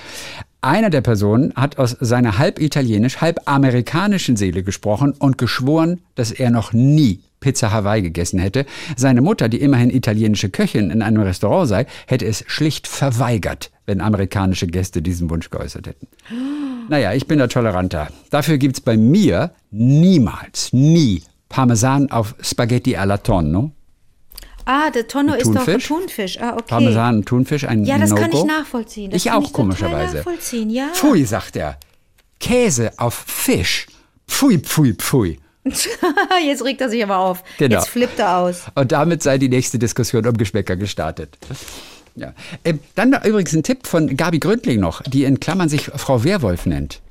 Einer der Personen hat aus seiner halb italienisch, halb amerikanischen Seele gesprochen und geschworen, dass er noch nie Pizza Hawaii gegessen hätte. Seine Mutter, die immerhin italienische Köchin in einem Restaurant sei, hätte es schlicht verweigert, wenn amerikanische Gäste diesen Wunsch geäußert hätten. Naja, ich bin da toleranter. Dafür gibt's bei mir niemals, nie Parmesan auf Spaghetti alla Tonno. Ah, der Tonno ist doch Thunfisch. Ah, okay. Parmesan und Thunfisch, ein Ja, das no kann ich nachvollziehen. Das ich auch ich komischerweise. nachvollziehen, ja. Pfui, sagt er. Käse auf Fisch. Pfui, pfui, pfui. Jetzt regt er sich aber auf. Genau. Jetzt flippt er aus. Und damit sei die nächste Diskussion um Geschmäcker gestartet. Ja. Ähm, dann übrigens ein Tipp von Gabi Gründling noch, die in Klammern sich Frau Werwolf nennt.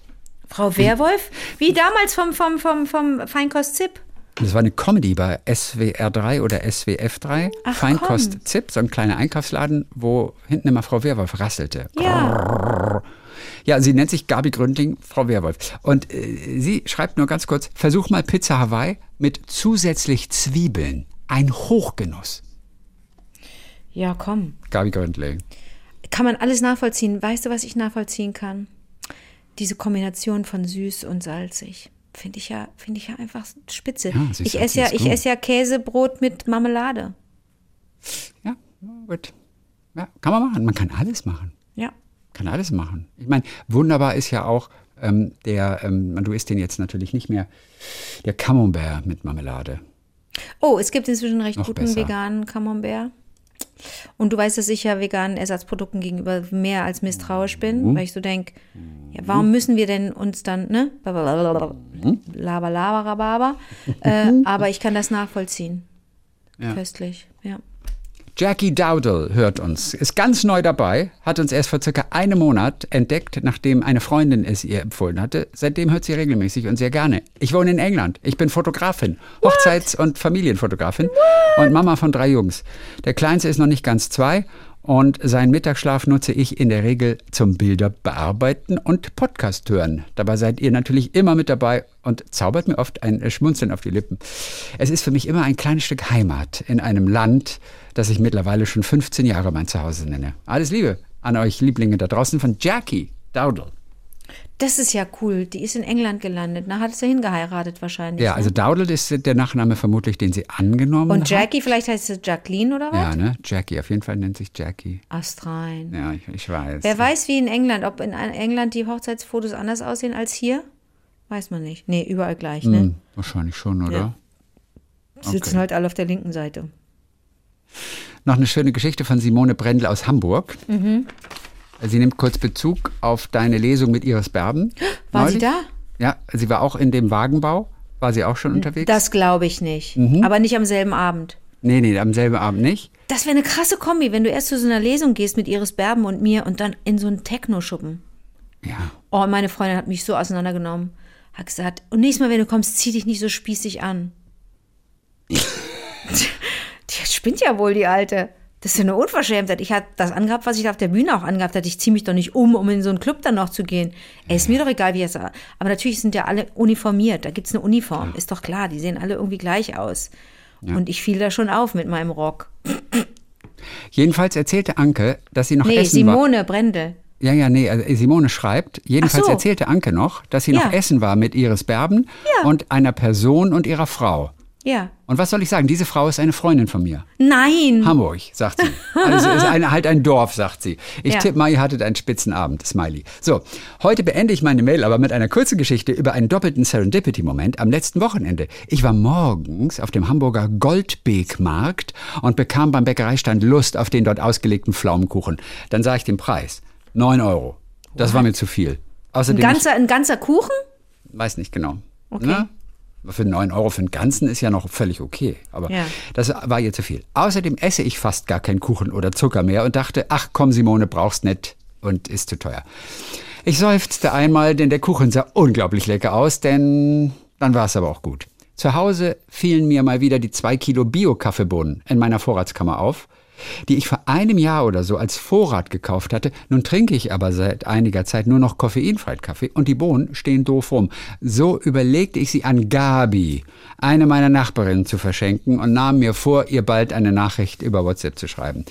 Frau Werwolf? Wie damals vom, vom, vom, vom Feinkost Zip. Das war eine Comedy bei SWR 3 oder SWF 3. Ach, Feinkost komm. Zip, so ein kleiner Einkaufsladen, wo hinten immer Frau Werwolf rasselte. Ja. Ja, sie nennt sich Gabi Gründling, Frau Werwolf. Und äh, sie schreibt nur ganz kurz, versuch mal Pizza Hawaii mit zusätzlich Zwiebeln. Ein Hochgenuss. Ja, komm. Gabi Gründling. Kann man alles nachvollziehen. Weißt du, was ich nachvollziehen kann? Diese Kombination von süß und salzig. Finde ich ja, finde ich ja einfach spitze. Ja, ich esse ja, ich esse ja Käsebrot mit Marmelade. Ja, gut. Ja, kann man machen. Man kann alles machen. Ja. Kann alles machen. Ich meine, wunderbar ist ja auch ähm, der, ähm, du isst den jetzt natürlich nicht mehr, der Camembert mit Marmelade. Oh, es gibt inzwischen recht Noch guten besser. veganen Camembert. Und du weißt, dass ich ja veganen Ersatzprodukten gegenüber mehr als misstrauisch bin, Mhm. weil ich so denke, ja, warum müssen wir denn uns dann, ne? Mhm. Laber, laber, rababa. äh, aber ich kann das nachvollziehen. Ja. Köstlich, ja. Jackie Dowdle hört uns, ist ganz neu dabei, hat uns erst vor circa einem Monat entdeckt, nachdem eine Freundin es ihr empfohlen hatte. Seitdem hört sie regelmäßig und sehr gerne. Ich wohne in England. Ich bin Fotografin, Hochzeits- und Familienfotografin und Mama von drei Jungs. Der Kleinste ist noch nicht ganz zwei und seinen Mittagsschlaf nutze ich in der Regel zum Bilder bearbeiten und Podcast hören. Dabei seid ihr natürlich immer mit dabei und zaubert mir oft ein Schmunzeln auf die Lippen. Es ist für mich immer ein kleines Stück Heimat in einem Land, das ich mittlerweile schon 15 Jahre mein Zuhause nenne. Alles Liebe an euch Lieblinge da draußen von Jackie Dowdle. Das ist ja cool. Die ist in England gelandet. Na, hat sie hingeheiratet wahrscheinlich. Ja, ne? also Dowdle ist der Nachname vermutlich, den sie angenommen Und hat. Jackie, vielleicht heißt sie Jacqueline oder was? Ja, ne? Jackie, auf jeden Fall nennt sich Jackie. Astrein. Ja, ich, ich weiß. Wer weiß, wie in England, ob in England die Hochzeitsfotos anders aussehen als hier? Weiß man nicht. Nee, überall gleich, ne? Hm, wahrscheinlich schon, oder? Ja. Die sitzen okay. halt alle auf der linken Seite. Noch eine schöne Geschichte von Simone Brendel aus Hamburg. Mhm. Sie nimmt kurz Bezug auf deine Lesung mit Iris Berben. War sie neulich. da? Ja, sie war auch in dem Wagenbau. War sie auch schon unterwegs? Das glaube ich nicht. Mhm. Aber nicht am selben Abend. nee, nee, am selben Abend nicht. Das wäre eine krasse Kombi, wenn du erst zu so einer Lesung gehst mit Iris Berben und mir und dann in so einen Techno-Schuppen. Ja. Oh, meine Freundin hat mich so auseinandergenommen. Hat gesagt, und nächstes Mal, wenn du kommst, zieh dich nicht so spießig an. die spinnt ja wohl, die Alte. Das ist ja eine Unverschämtheit. Ich hatte das angehabt, was ich da auf der Bühne auch angehabt hatte. Ich ziehe mich doch nicht um, um in so einen Club dann noch zu gehen. Ey, ist mir doch egal, wie es Aber natürlich sind ja alle uniformiert. Da gibt es eine Uniform. Ist doch klar, die sehen alle irgendwie gleich aus. Und ich fiel da schon auf mit meinem Rock. Jedenfalls erzählte Anke, dass sie noch Nee, essen war. Simone Brendel. Ja, ja, nee, also Simone schreibt, jedenfalls so. erzählte Anke noch, dass sie noch Ja. essen war mit Iris Berben Ja. und einer Person und ihrer Frau. Ja. Und was soll ich sagen? Diese Frau ist eine Freundin von mir. Nein. Hamburg, sagt sie. Also ist ein, halt ein Dorf, sagt sie. Ich Ja. tippe mal, ihr hattet einen Spitzenabend, Smiley. So, heute beende ich meine Mail aber mit einer kurzen Geschichte über einen doppelten Serendipity-Moment am letzten Wochenende. Ich war morgens auf dem Hamburger Goldbeekmarkt und bekam beim Bäckereistand Lust auf den dort ausgelegten Pflaumenkuchen. Dann sah ich den Preis. 9 Euro. Das war mir zu viel. Ein Außerdem, ganzer, ein ganzer Kuchen? weiß nicht genau. Okay. Ne? Für 9 Euro für den Ganzen ist ja noch völlig okay. Aber Ja. das war ihr zu viel. Außerdem esse ich fast gar keinen Kuchen oder Zucker mehr und dachte, ach komm, Simone, brauchst nicht und ist zu teuer. Ich seufzte einmal, denn der Kuchen sah unglaublich lecker aus, denn dann war es aber auch gut. Zu Hause fielen mir mal wieder die zwei Kilo Bio-Kaffeebohnen in meiner Vorratskammer auf, die ich vor einem Jahr oder so als Vorrat gekauft hatte. Nun trinke ich aber seit einiger Zeit nur noch koffeinfreien Kaffee und die Bohnen stehen doof rum. So überlegte ich sie an Gabi, eine meiner Nachbarinnen, zu verschenken und nahm mir vor, ihr bald eine Nachricht über WhatsApp zu schreiben.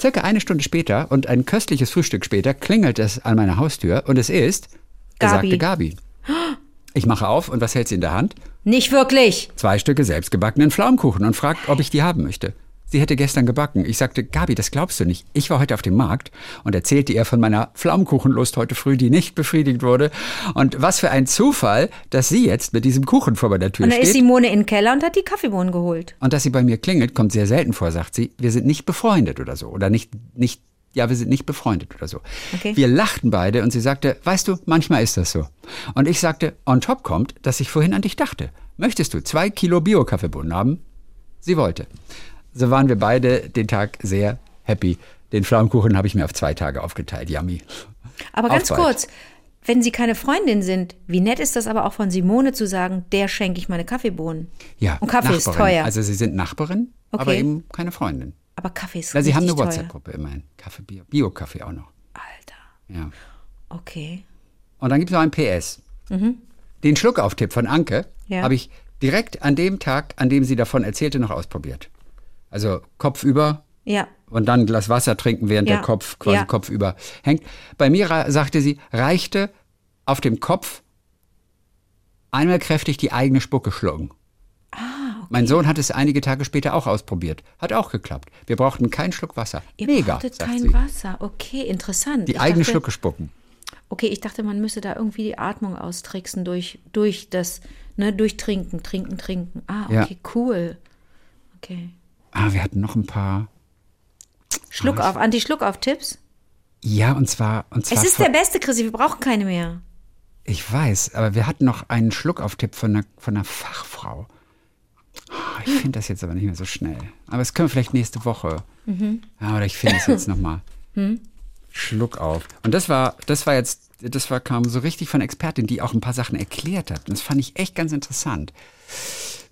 Circa eine Stunde später und ein köstliches Frühstück später klingelt es an meiner Haustür und es ist Gabi. besagte Gabi. Ich mache auf und was hält sie in der Hand? Nicht wirklich. Zwei Stücke selbstgebackenen Pflaumenkuchen und fragt, ob ich die haben möchte. Sie hätte gestern gebacken. Ich sagte, Gabi, das glaubst du nicht. Ich war heute auf dem Markt und erzählte ihr von meiner Pflaumenkuchenlust heute früh, die nicht befriedigt wurde. Und was für ein Zufall, dass sie jetzt mit diesem Kuchen vor meiner Tür Und dann ist steht. Simone in den Keller und hat die Kaffeebohnen geholt. Und dass sie bei mir klingelt, kommt sehr selten vor, sagt sie. Wir sind nicht befreundet oder so. Oder nicht, nicht, ja, wir sind nicht befreundet oder so. Okay. Wir lachten beide und sie sagte, weißt du, manchmal ist das so. Und ich sagte, on top kommt, dass ich vorhin an dich dachte. Möchtest du zwei Kilo Bio-Kaffeebohnen haben? Sie wollte. So waren wir beide den Tag sehr happy. Den Pflaumenkuchen habe ich mir auf zwei Tage aufgeteilt. Yummy. Aber ganz kurz, wenn sie keine Freundin sind, wie nett ist das aber auch von Simone zu sagen, der schenke ich meine Kaffeebohnen. Ja, Und Kaffee ist Nachbarin. teuer. Also sie sind Nachbarin, aber Okay. eben keine Freundin. aber Kaffee ist Na, sie haben eine teuer. WhatsApp-Gruppe immerhin. Kaffee, Bio, Bio-Kaffee auch noch. Alter, Ja. okay. Und dann gibt es noch ein PS. Den Schluckauftipp von Anke Ja. habe ich direkt an dem Tag, an dem sie davon erzählte, noch ausprobiert. Also Kopf über Ja, und dann ein Glas Wasser trinken, während Ja. der Kopf quasi Ja. Kopf über hängt. Bei mir sagte sie, reichte auf dem Kopf einmal kräftig die eigene Spucke schlucken. Ah, Mein Sohn hat es einige Tage später auch ausprobiert. Hat auch geklappt. Wir brauchten keinen Schluck Wasser. ihr Mega, brauchtet kein sie. Wasser. Okay, interessant. Die Ich eigene dachte, Schlucke spucken. Okay, ich dachte, man müsse da irgendwie die Atmung austricksen durch, durch das, ne, durch Trinken, Trinken, Trinken. Ah, Ja. okay, cool. Okay. Ah, wir hatten noch ein paar. Schluck auf, Anti-Schluck-auf-Tipps. Ja, und zwar. Und zwar Es ist der beste, Chrissy, wir brauchen keine mehr. Ich weiß, aber wir hatten noch einen Schluck auf Tipp von einer, von einer Fachfrau. Ah, Ich finde das jetzt aber nicht mehr so schnell. Aber das können wir vielleicht nächste Woche. Ja, oder ich finde es jetzt nochmal. Schluck auf. Und das war, das war jetzt, das war, kam so richtig von Expertin, die auch ein paar Sachen erklärt hat. Und das fand ich echt ganz interessant.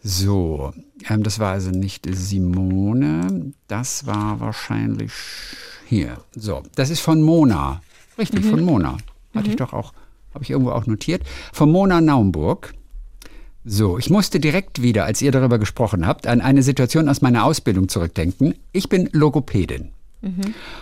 So, ähm, das war also nicht Simone, das war wahrscheinlich hier. So, das ist von Mona. Richtig, von Mona. Hatte ich doch auch, habe ich irgendwo auch notiert. Von Mona Naumburg. So, ich musste direkt wieder, als ihr darüber gesprochen habt, an eine Situation aus meiner Ausbildung zurückdenken. Ich bin Logopädin.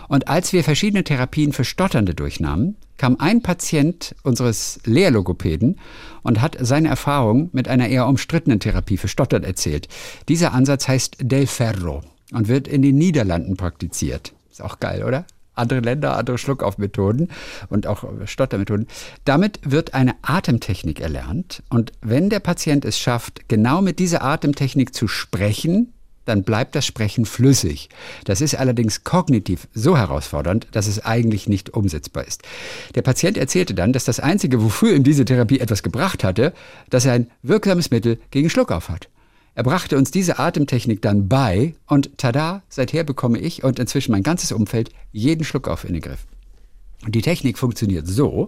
Und als wir verschiedene Therapien für Stotternde durchnahmen, kam ein Patient unseres Lehrlogopäden und hat seine Erfahrung mit einer eher umstrittenen Therapie für Stottern erzählt. Dieser Ansatz heißt Del Ferro und wird in den Niederlanden praktiziert. Ist auch geil, oder? Andere Länder, andere Schluckaufmethoden und auch Stottermethoden. Damit wird eine Atemtechnik erlernt. Und wenn der Patient es schafft, genau mit dieser Atemtechnik zu sprechen, dann bleibt das Sprechen flüssig. Das ist allerdings kognitiv so herausfordernd, dass es eigentlich nicht umsetzbar ist. Der Patient erzählte dann, dass das Einzige, wofür ihm diese Therapie etwas gebracht hatte, dass er ein wirksames Mittel gegen Schluckauf hat. Er brachte uns diese Atemtechnik dann bei und tada, seither bekomme ich und inzwischen mein ganzes Umfeld jeden Schluckauf in den Griff. Die Technik funktioniert so,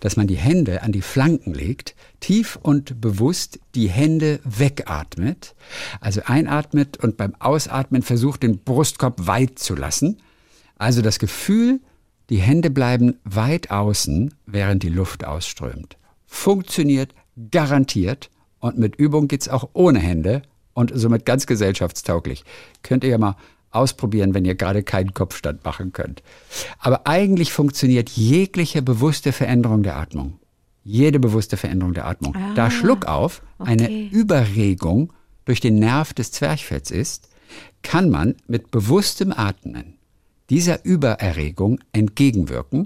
dass man die Hände an die Flanken legt, tief und bewusst die Hände wegatmet, also einatmet und beim Ausatmen versucht, den Brustkorb weit zu lassen. Also das Gefühl, die Hände bleiben weit außen, während die Luft ausströmt. Funktioniert garantiert und mit Übung geht's auch ohne Hände und somit ganz gesellschaftstauglich. Könnt ihr ja mal ausprobieren, wenn ihr gerade keinen Kopfstand machen könnt. Aber eigentlich funktioniert jegliche bewusste Veränderung der Atmung. Jede bewusste Veränderung der Atmung. da Schluckauf eine okay. Überregung durch den Nerv des Zwerchfells ist, kann man mit bewusstem Atmen dieser Übererregung entgegenwirken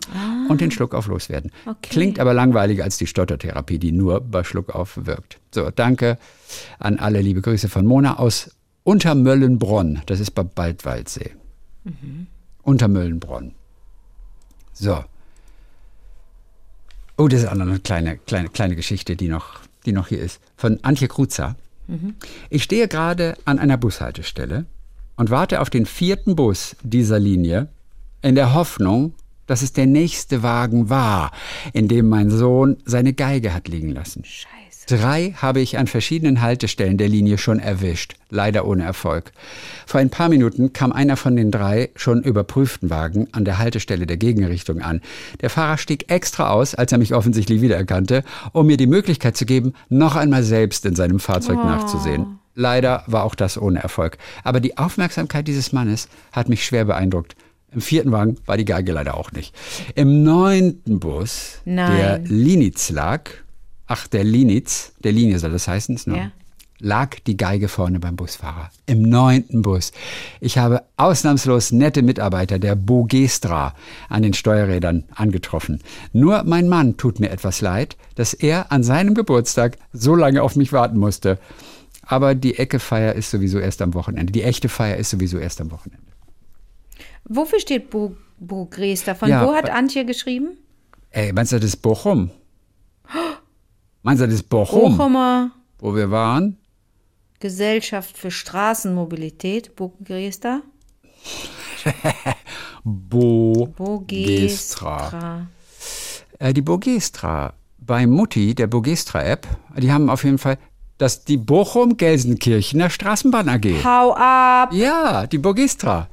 und den Schluckauf loswerden. Okay. Klingt aber langweiliger als die Stottertherapie, die nur bei Schluckauf wirkt. So, danke an alle liebe Grüße von Mona aus Untermöllenbronn. Das ist bei Baldwaldsee. Untermöllenbronn. So. Oh, das ist auch noch eine kleine, kleine, kleine Geschichte, die noch, die noch hier ist. Von Antje Kruzer. Ich stehe gerade an einer Bushaltestelle und warte auf den vierten Bus dieser Linie in der Hoffnung, dass es der nächste Wagen war, in dem mein Sohn seine Geige hat liegen lassen. Scheiße. Drei habe ich an verschiedenen Haltestellen der Linie schon erwischt, leider ohne Erfolg. Vor ein paar Minuten kam einer von den drei schon überprüften Wagen an der Haltestelle der Gegenrichtung an. Der Fahrer stieg extra aus, als er mich offensichtlich wiedererkannte, um mir die Möglichkeit zu geben, noch einmal selbst in seinem Fahrzeug nachzusehen. Leider war auch das ohne Erfolg. Aber die Aufmerksamkeit dieses Mannes hat mich schwer beeindruckt. Im vierten Wagen war die Geige leider auch nicht. Im neunten Bus, Nein. der Linitz lag, ach, der Linitz, der Linie soll das heißen, nur, Ja. lag die Geige vorne beim Busfahrer. Im neunten Bus. Ich habe ausnahmslos nette Mitarbeiter der Bogestra an den Steuerrädern angetroffen. Nur mein Mann tut mir etwas leid, dass er an seinem Geburtstag so lange auf mich warten musste. Aber die Ecke-Feier ist sowieso erst am Wochenende. Die echte Feier ist sowieso erst am Wochenende. Wofür steht Bo, Bo? Von Ja, wo hat Antje geschrieben? Ey, meinst du das ist Bochum? Meinst du das ist Bochum, Bochumer wo wir waren? Gesellschaft für Straßenmobilität, Grester? Bo Bogestra. Äh, die Bogestra bei Mutti, der Bogestra-App, die haben auf jeden Fall das die Bochum-Gelsenkirchener Straßenbahn AG. Hau ab! Ja, die Bogestra.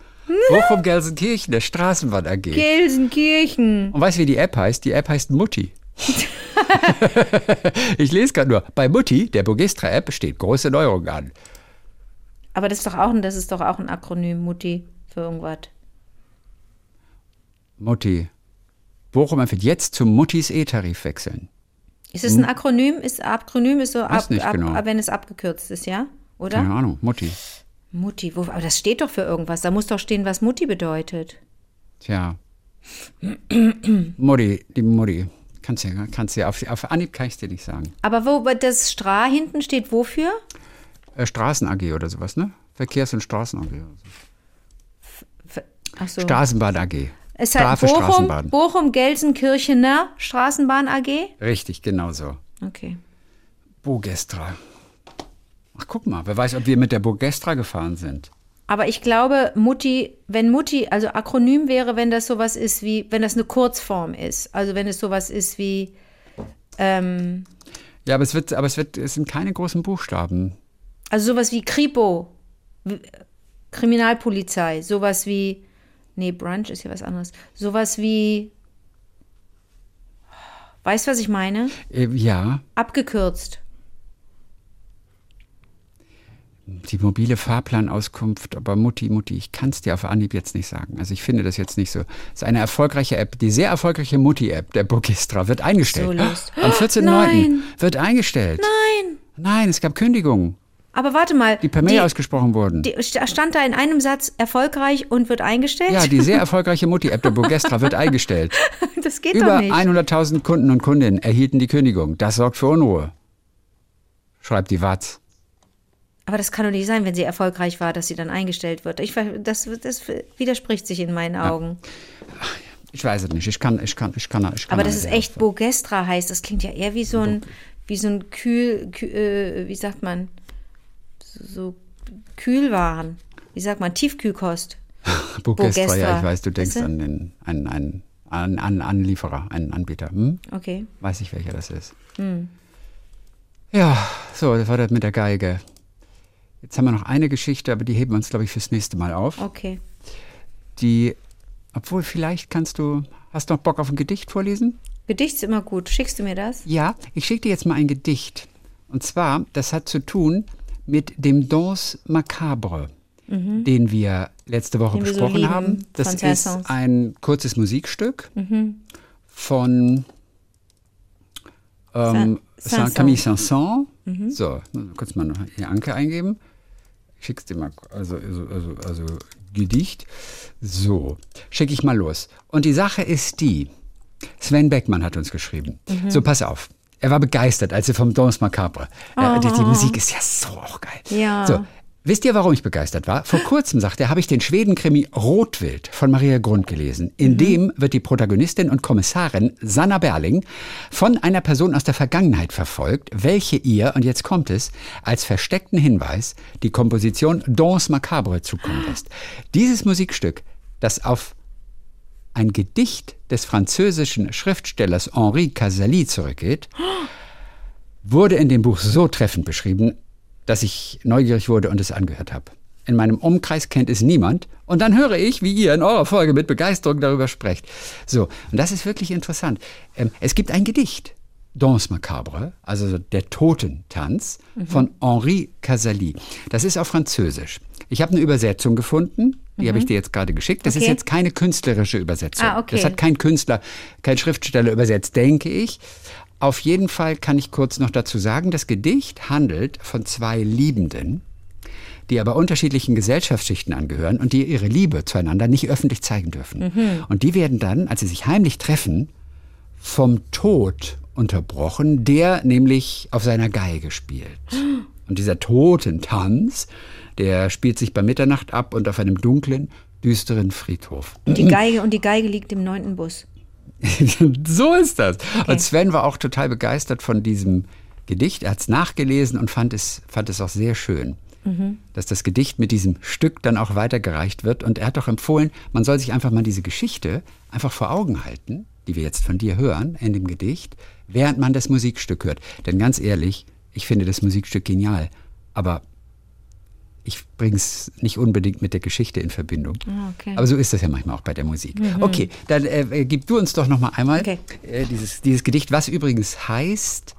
Bochum-Gelsenkirchen, der Straßenbahn AG. Gelsenkirchen. Und weißt du, wie die App heißt? Die App heißt Mutti. ich lese gerade nur. Bei Mutti, der Bogestra-App, steht große Neuerung an. Aber das ist doch auch ein, das ist doch auch ein Akronym, Mutti, für irgendwas. Mutti. Bochum empfiehlt jetzt zum Muttis E-Tarif wechseln. Ist es ein Akronym? Ist Akronym ist so ab, Hm? Ab, genau. ab, wenn es abgekürzt ist, ja? Oder? Keine Ahnung, Mutti. Mutti, wo, aber das steht doch für irgendwas. Da muss doch stehen, was Mutti bedeutet. Tja. Mutti, die Mutti. Kannst du ja, kannst ja, auf, auf Anhieb kann ich dir nicht sagen. Aber wo das Stra hinten steht, wofür? Äh, Straßen AG oder sowas, ne? Verkehrs- und Straßen AG. Ach so. Straßenbahn AG. es hat Bochum, Straßenbahn. Bochum Gelsenkirchener Straßenbahn AG. Richtig, genau so. Okay. Bogestra. Ach, guck mal, wer weiß, ob wir mit der Bogestra gefahren sind. Aber ich glaube, Mutti, wenn Mutti, also Akronym wäre, wenn das sowas ist wie, wenn das eine Kurzform ist. Also wenn es sowas ist wie, ähm, Ja, aber es wird, aber es wird, es sind keine großen Buchstaben. also sowas wie Kripo, Kriminalpolizei, sowas wie, nee, Brunch ist ja was anderes. Sowas wie, weißt du, was ich meine? Äh, ja, Abgekürzt. Die mobile Fahrplanauskunft, aber Mutti, Mutti, ich kann es dir auf Anhieb jetzt nicht sagen. Also ich finde das jetzt nicht so. Es ist eine erfolgreiche App, die sehr erfolgreiche Mutti-App der Bogistra wird eingestellt. So. Am 14.09. Nein. wird eingestellt. Nein. Nein, es gab Kündigungen, Aber warte mal. die per Mail ausgesprochen wurden. die, stand da in einem Satz erfolgreich und wird eingestellt? ja, die sehr erfolgreiche Mutti-App der Bogestra wird eingestellt. das geht Über doch nicht. 100.000 Kunden und Kundinnen erhielten die Kündigung. Das sorgt für Unruhe. Schreibt die Watz. Aber das kann doch nicht sein, wenn sie erfolgreich war, dass sie dann eingestellt wird. Ich, das, das widerspricht sich in meinen Augen. Ich weiß es nicht. Ich kann, ich kann, ich kann, ich kann Aber es sehr echt Bogestra heißt, das klingt ja eher wie so ein, wie so ein Kühl, Kühl äh, wie sagt man, so, Kühlwaren. Wie sagt man, Tiefkühlkost. Bogestra, ja, Bogestra. ich weiß, du denkst Weißt du? an den an, an, an, an Anlieferer, einen Anbieter. Hm? Okay. Weiß ich, welcher das ist. Hm. Ja, so, das war das mit der Geige. Jetzt haben wir noch eine Geschichte, aber die heben wir uns, glaube ich, fürs nächste Mal auf. Okay. Die, obwohl vielleicht kannst du, hast du noch Bock auf ein Gedicht vorlesen? Gedicht ist immer gut. Schickst du mir das? Ja, ich schicke dir jetzt mal ein Gedicht. Und zwar, das hat zu tun mit dem Danse Macabre, den wir letzte Woche Mhm. Den so besprochen lieben, haben. Das ist ein kurzes Musikstück Mhm. von ähm, Saint- Saint-Camille Saint-Saëns. Mhm. So, kurz mal noch hier Anke eingeben. Ich schick's dir mal, also, also, also, also Gedicht. So, schicke ich mal los. Und die Sache ist die, Sven Beckmann hat uns geschrieben. Mhm. So, pass auf. Er war begeistert, als er vom Danse Macabre. Äh, die, die Musik ist ja so auch geil. Oh. Ja. So, wisst ihr, warum ich begeistert war? Vor kurzem, sagt er, habe ich den Schweden-Krimi Rotwild von Maria Grund gelesen. In Mhm. dem wird die Protagonistin und Kommissarin Sanna Berling von einer Person aus der Vergangenheit verfolgt, welche ihr, und jetzt kommt es, als versteckten Hinweis die Komposition Danse Macabre zukommen lässt. Dieses Musikstück, das auf ein Gedicht des französischen Schriftstellers Henri Casali zurückgeht, wurde in dem Buch so treffend beschrieben, dass ich neugierig wurde und es angehört habe. In meinem Umkreis kennt es niemand. Und dann höre ich, wie ihr in eurer Folge mit Begeisterung darüber sprecht. So, und das ist wirklich interessant. Ähm, es gibt ein Gedicht, Danse Macabre, also der Totentanz, von Henri Casali. Das ist auf Französisch. Ich habe eine Übersetzung gefunden, die habe ich dir jetzt gerade geschickt. Das ist Okay. jetzt keine künstlerische Übersetzung. Ah, okay. Das hat kein Künstler, kein Schriftsteller übersetzt, denke ich. Auf jeden Fall kann ich kurz noch dazu sagen, das Gedicht handelt von zwei Liebenden, die aber unterschiedlichen Gesellschaftsschichten angehören und die ihre Liebe zueinander nicht öffentlich zeigen dürfen. Und die werden dann, als sie sich heimlich treffen, vom Tod unterbrochen, der nämlich auf seiner Geige spielt. Und dieser Totentanz, der spielt sich bei Mitternacht ab und auf einem dunklen, düsteren Friedhof. Die Geige und die Geige liegt im neunten Bus. so ist das. Und Sven war auch total begeistert von diesem Gedicht. Er hat es nachgelesen und fand es, fand es auch sehr schön, dass das Gedicht mit diesem Stück dann auch weitergereicht wird. Und er hat auch empfohlen, man soll sich einfach mal diese Geschichte einfach vor Augen halten, die wir jetzt von dir hören in dem Gedicht, während man das Musikstück hört. Denn ganz ehrlich, ich finde das Musikstück genial. Aber ich bringe es nicht unbedingt mit der Geschichte in Verbindung. Ah, okay. Aber so ist das ja manchmal auch bei der Musik. Okay, dann äh, äh, gib du uns doch noch mal einmal Okay. äh, dieses, dieses Gedicht, was übrigens heißt,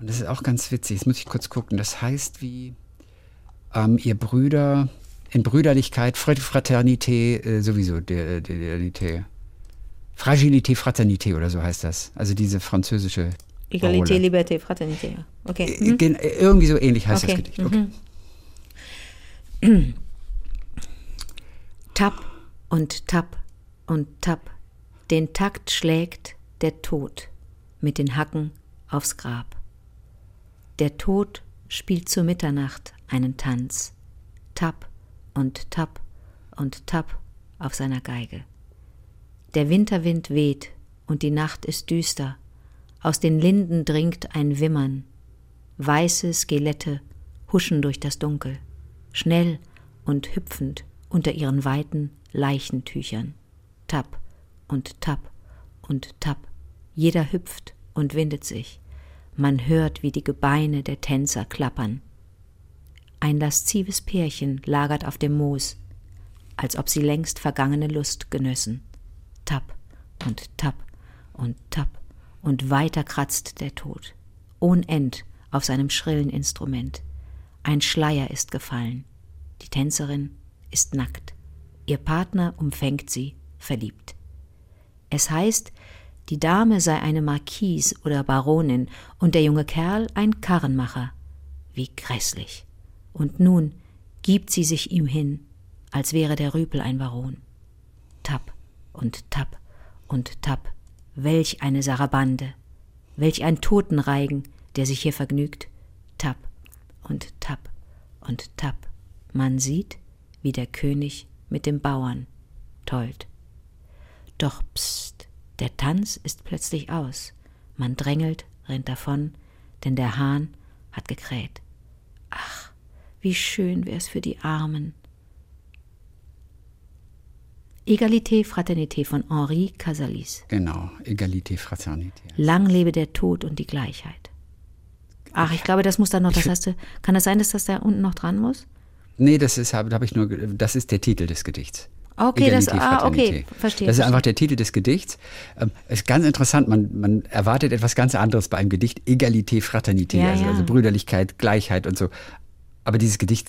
und das ist auch ganz witzig, jetzt muss ich kurz gucken, das heißt wie ähm, ihr Brüder, in Brüderlichkeit, Fr- Fraternité, äh, sowieso, der, der, der, der, Fragilité, Fraternité oder so heißt das. Also diese französische Egalité. Liberté, Fraternité. ja. Okay. Äh, äh, Irgendwie so ähnlich heißt Okay, das Gedicht. Okay. Tapp und tapp und tapp. Den Takt schlägt der Tod mit den Hacken aufs Grab. Der Tod spielt zur Mitternacht einen Tanz. Tapp und Tapp und Tapp auf seiner Geige. Der Winterwind weht und die Nacht ist düster. Aus den Linden dringt ein Wimmern. Weiße Skelette huschen durch das Dunkel, schnell und hüpfend unter ihren weiten Leichentüchern. Tapp und tapp und tapp. Jeder hüpft und windet sich. Man hört, wie die Gebeine der Tänzer klappern. Ein laszives Pärchen lagert auf dem Moos, als ob sie längst vergangene Lust genössen. Tapp und tapp und tapp und weiter kratzt der Tod. Ohn End auf seinem schrillen Instrument. Ein Schleier ist gefallen. Die Tänzerin ist nackt. Ihr Partner umfängt sie, verliebt. Es heißt, die Dame sei eine Marquise oder Baronin und der junge Kerl ein Karrenmacher. Wie grässlich. Und nun gibt sie sich ihm hin, als wäre der Rüpel ein Baron. Tapp und tapp und tapp. Welch eine Sarabande. Welch ein Totenreigen, der sich hier vergnügt. Tapp und tapp und tapp. Man sieht, wie der König mit dem Bauern tollt. Doch pst, der Tanz ist plötzlich aus. Man drängelt, rennt davon, denn der Hahn hat gekräht. Ach, wie schön wär's für die Armen. Egalité, Fraternité von Henri Casalis. Genau, Egalité, Fraternité. Lang lebe der Tod und die Gleichheit. Ach, ich glaube, das muss dann noch, das du, kann das sein, dass das da unten noch dran muss? Nee, das ist, habe hab ich nur, das ist der Titel des Gedichts. Okay, das- ah, okay, verstehe, Das ist einfach der Titel des Gedichts. Ähm, ist ganz interessant, man, man erwartet etwas ganz anderes bei einem Gedicht. Egalité, Fraternité, Ja, also, ja. also Brüderlichkeit, Gleichheit und so. Aber dieses Gedicht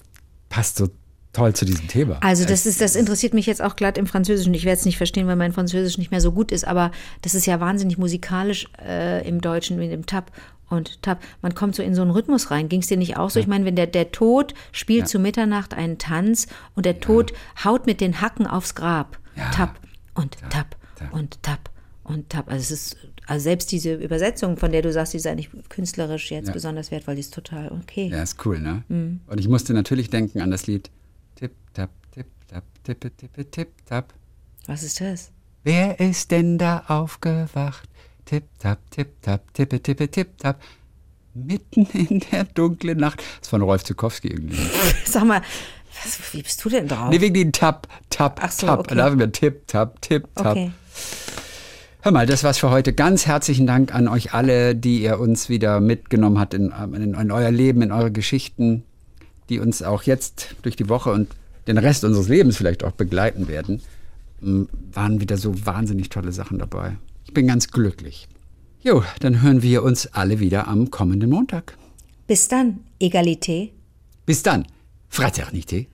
passt so toll zu diesem Thema. Also das ist, das interessiert mich jetzt auch glatt im Französischen. Ich werde es nicht verstehen, weil mein Französisch nicht mehr so gut ist, aber das ist ja wahnsinnig musikalisch äh, im Deutschen mit dem Tap und Tap. Man kommt so in so einen Rhythmus rein. Ging es dir nicht auch so? Ich meine, wenn der, der Tod spielt zu Mitternacht einen Tanz und der Tod haut mit den Hacken aufs Grab. Ja. Tap und Tap, Tap. und Tap und Tap. Also es ist, also selbst diese Übersetzung, von der du sagst, die sei nicht künstlerisch jetzt Ja. besonders wertvoll, die ist total okay. Ja, ist cool, ne? Mhm. Und ich musste natürlich denken an das Lied Tipp, tap, tipp, tap, tippe, tippe, tipp, tap. Was ist das? Wer ist denn da aufgewacht? Tipp, tap, tipp, tap, tippe, tippe, tipp, tap. Mitten in der dunklen Nacht. Das ist von Rolf Zukowski irgendwie. Sag mal, was, wie bist du denn drauf? Nee, wegen den Tap, Tap, Ach so, Tap. okay. Da haben wir Tipp, Tap, Tipp, Tap. Okay. Hör mal, das war's für heute. Ganz herzlichen Dank an euch alle, die ihr uns wieder mitgenommen habt in, in, in euer Leben, in eure Geschichten, die uns auch jetzt durch die Woche und den Rest unseres Lebens vielleicht auch begleiten werden. Waren wieder so wahnsinnig tolle Sachen dabei. Ich bin ganz glücklich. Jo, dann hören wir uns alle wieder am kommenden Montag. Bis dann, Egalité. Bis dann. Fraternité.